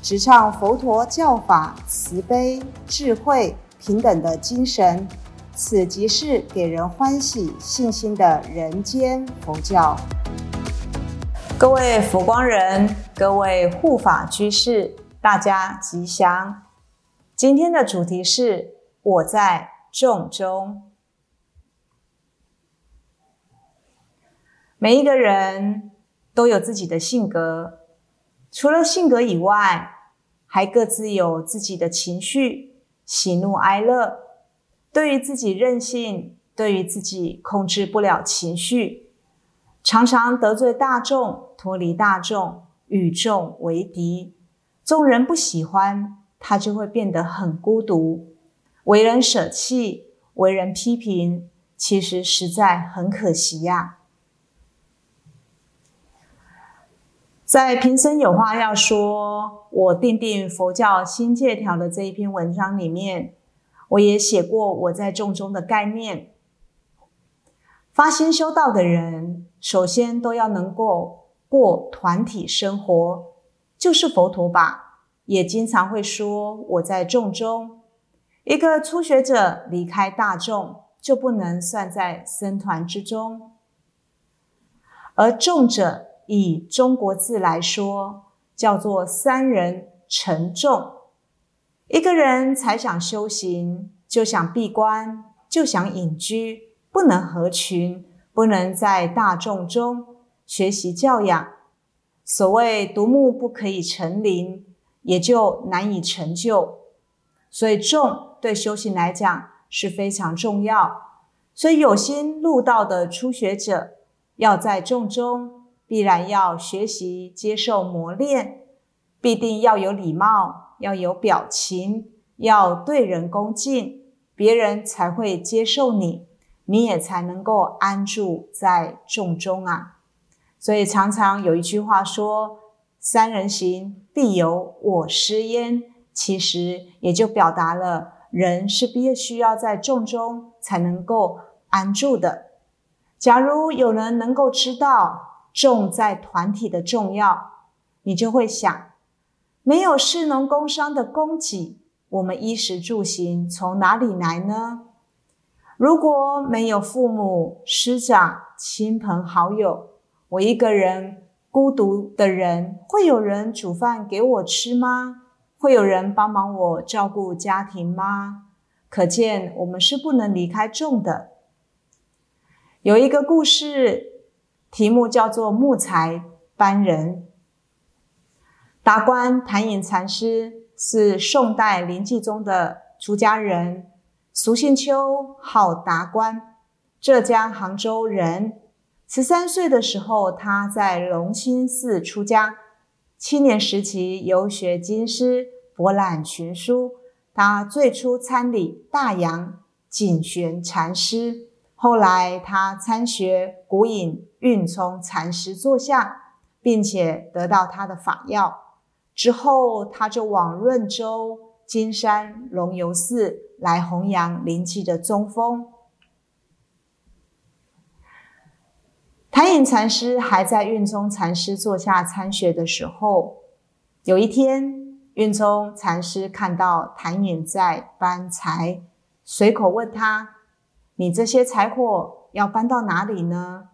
直唱佛陀教法慈悲、智慧、平等的精神。此即是给人欢喜、信心的人间佛教。各位佛光人，各位护法居士，大家吉祥。今天的主题是我在众中。每一个人都有自己的性格，除了性格以外，还各自有自己的情绪，喜怒哀乐。对于自己任性，对于自己控制不了情绪，常常得罪大众，脱离大众，与众为敌，众人不喜欢他，就会变得很孤独，为人舍弃，为人批评，其实实在很可惜呀。在平生有话要说，我定定佛教新戒条的这一篇文章里面。我也写过我在众中的概念。发心修道的人，首先都要能够过团体生活，就是佛陀吧。也经常会说我在众中。一个初学者离开大众，就不能算在僧团之中。而众者，以中国字来说，叫做三人成众。一个人才想修行，就想闭关，就想隐居，不能合群，不能在大众中学习教养。所谓独木不可以成林，也就难以成就。所以众对修行来讲是非常重要。所以有心入道的初学者，要在众中，必然要学习接受磨练，必定要有礼貌。要有表情，要对人恭敬，别人才会接受你，你也才能够安住在众中啊。所以常常有一句话说：“三人行，必有我师焉。”其实也就表达了人是必须要在众中才能够安住的。假如有人能够知道重在团体的重要，你就会想。没有市农工商的供给，我们衣食住行从哪里来呢？如果没有父母师长、亲朋好友，我一个人孤独的人，会有人煮饭给我吃吗？会有人帮忙我照顾家庭吗？可见我们是不能离开众的。有一个故事，题目叫做“木材搬人”。达观谭隐禅师是宋代临济宗的出家人，俗姓邱，号达观，浙江杭州人。十三岁的时候，他在龙兴寺出家，七年时期游学京师，博览群书。他最初参礼大杨景玄禅师，后来他参学古隐运聪禅师座下，并且得到他的法要。之后，他就往润州金山龙游寺来弘扬灵济的宗风。谭隐禅师还在运宗禅师座下参学的时候，有一天，运宗禅师看到谭隐在搬柴，随口问他：“你这些柴火要搬到哪里呢？”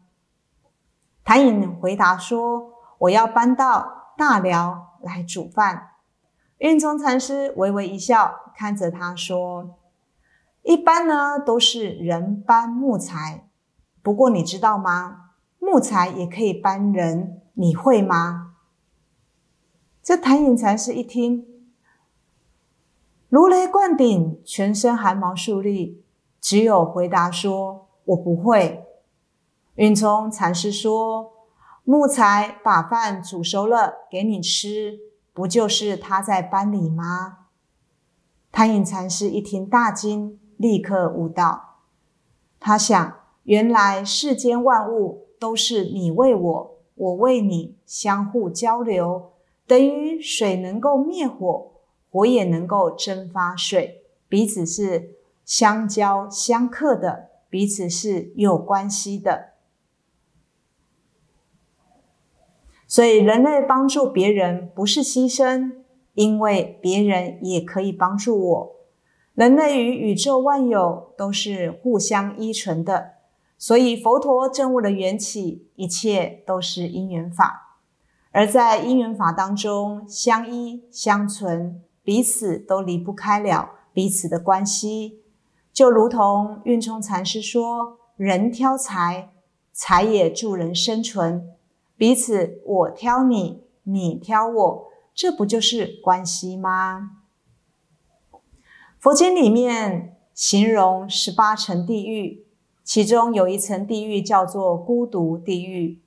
谭隐回答说：“我要搬到大寮。”来煮饭，运宗禅师微微一笑，看着他说：“一般呢都是人搬木材，不过你知道吗？木材也可以搬人，你会吗？”这谭隐禅师一听，如雷贯顶，全身汗毛竖立，只有回答说：“我不会。”运宗禅师说。木材把饭煮熟了给你吃，不就是他在班里吗？谭隐禅师一听大惊，立刻悟道。他想，原来世间万物都是你为我，我为你，相互交流，等于水能够灭火，火也能够蒸发水，彼此是相交相克的，彼此是有关系的。所以，人类帮助别人不是牺牲，因为别人也可以帮助我。人类与宇宙万有都是互相依存的，所以佛陀证悟了缘起，一切都是因缘法。而在因缘法当中，相依相存，彼此都离不开了彼此的关系。就如同运冲禅师说：“人挑财，财也助人生存。”彼此，我挑你，你挑我，这不就是关系吗？佛经里面形容十八层地狱，其中有一层地狱叫做孤独地狱，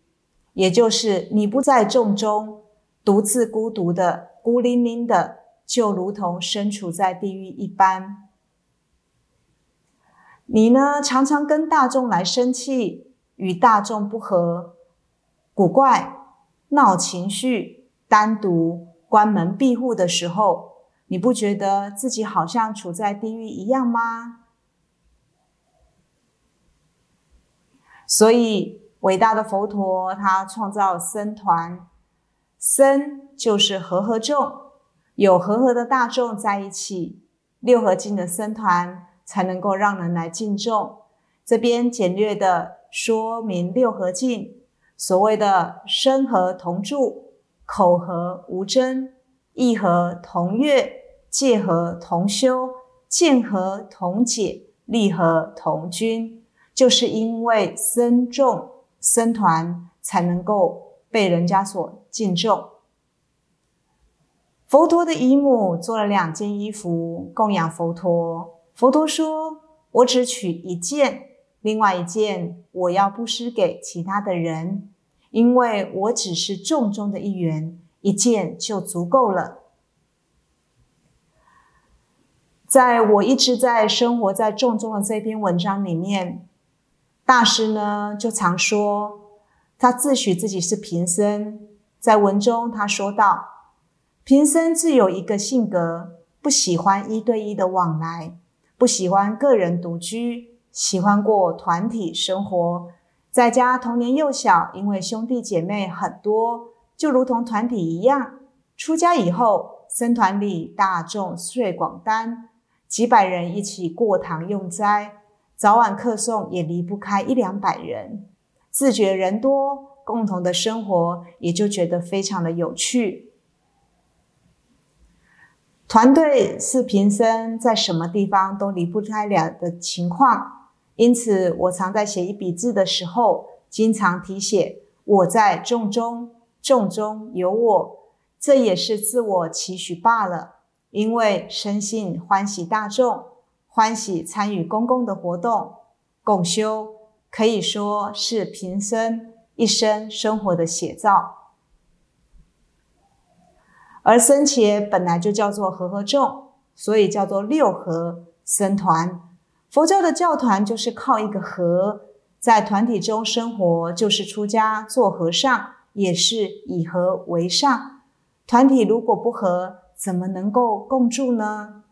也就是你不在众中，独自孤独的、孤零零的，就如同身处在地狱一般。你呢，常常跟大众来生气，与大众不和。古怪、闹情绪、单独、关门闭户的时候，你不觉得自己好像处在地狱一样吗？所以，伟大的佛陀他创造僧团，僧就是和合众，有和合的大众在一起，六合敬的僧团才能够让人来敬重。这边简略的说明六合敬。所谓的身和同住，口和无争，意和同悦，戒和同修，见和同解，利和同均，就是因为僧众僧团才能够被人家所敬重。佛陀的姨母做了两件衣服供养佛陀，佛陀说：“我只取一件。”另外一件，我要布施给其他的人，因为我只是众中的一员，一件就足够了。在我一直在生活在众中的这篇文章里面，大师呢就常说，他自诩自己是贫僧。在文中他说道：“贫僧自有一个性格，不喜欢一对一的往来，不喜欢个人独居。”喜欢过团体生活，在家童年幼小，因为兄弟姐妹很多，就如同团体一样。出家以后，僧团里大众岁广单，几百人一起过堂用斋，早晚客诵也离不开一两百人。自觉人多，共同的生活也就觉得非常的有趣。团队是贫僧在什么地方都离不开了的情况。因此，我常在写一笔字的时候，经常题写“我在众中，众中有我”，这也是自我期许罢了。因为生性欢喜大众，欢喜参与公共的活动，共修可以说是平生一生生活的写照。而僧伽本来就叫做和合众，所以叫做六合僧团。佛教的教团就是靠一个和，在团体中生活，就是出家做和尚，也是以和为上。团体如果不和，怎么能够共住呢？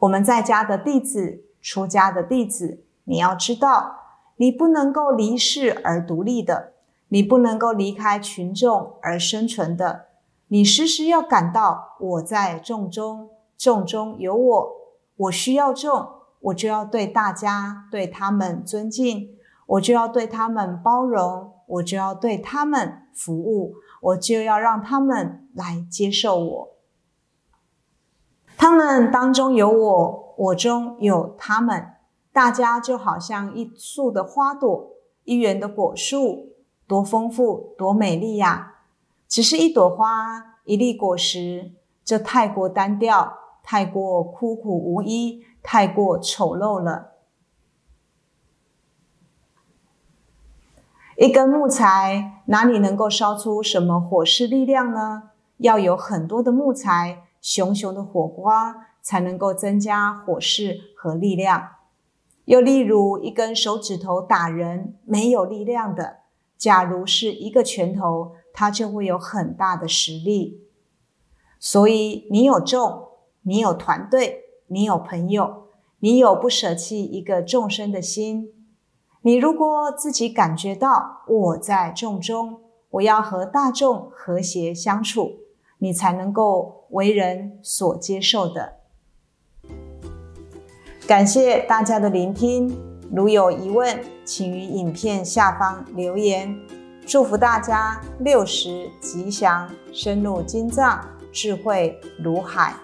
我们在家的弟子，出家的弟子，你要知道，你不能够离世而独立的，你不能够离开群众而生存的，你时时要感到我在众中，众中有我。我需要众，我就要对大家对他们尊敬，我就要对他们包容，我就要对他们服务，我就要让他们来接受我。他们当中有我，我中有他们，大家就好像一束的花朵，一园的果树，多丰富，多美丽呀！只是一朵花，一粒果实，这太过单调。太过枯苦无依，太过丑陋了。一根木材哪里能够烧出什么火势力量呢？要有很多的木材，熊熊的火光，才能够增加火势和力量。又例如，一根手指头打人没有力量的，假如是一个拳头，它就会有很大的实力。所以，你有众，你有团队，你有朋友，你有不舍弃一个众生的心。你如果自己感觉到我在众中，我要和大众和谐相处，你才能够为人所接受的。感谢大家的聆听，如有疑问，请于影片下方留言。祝福大家六十吉祥，深入经藏，智慧如海。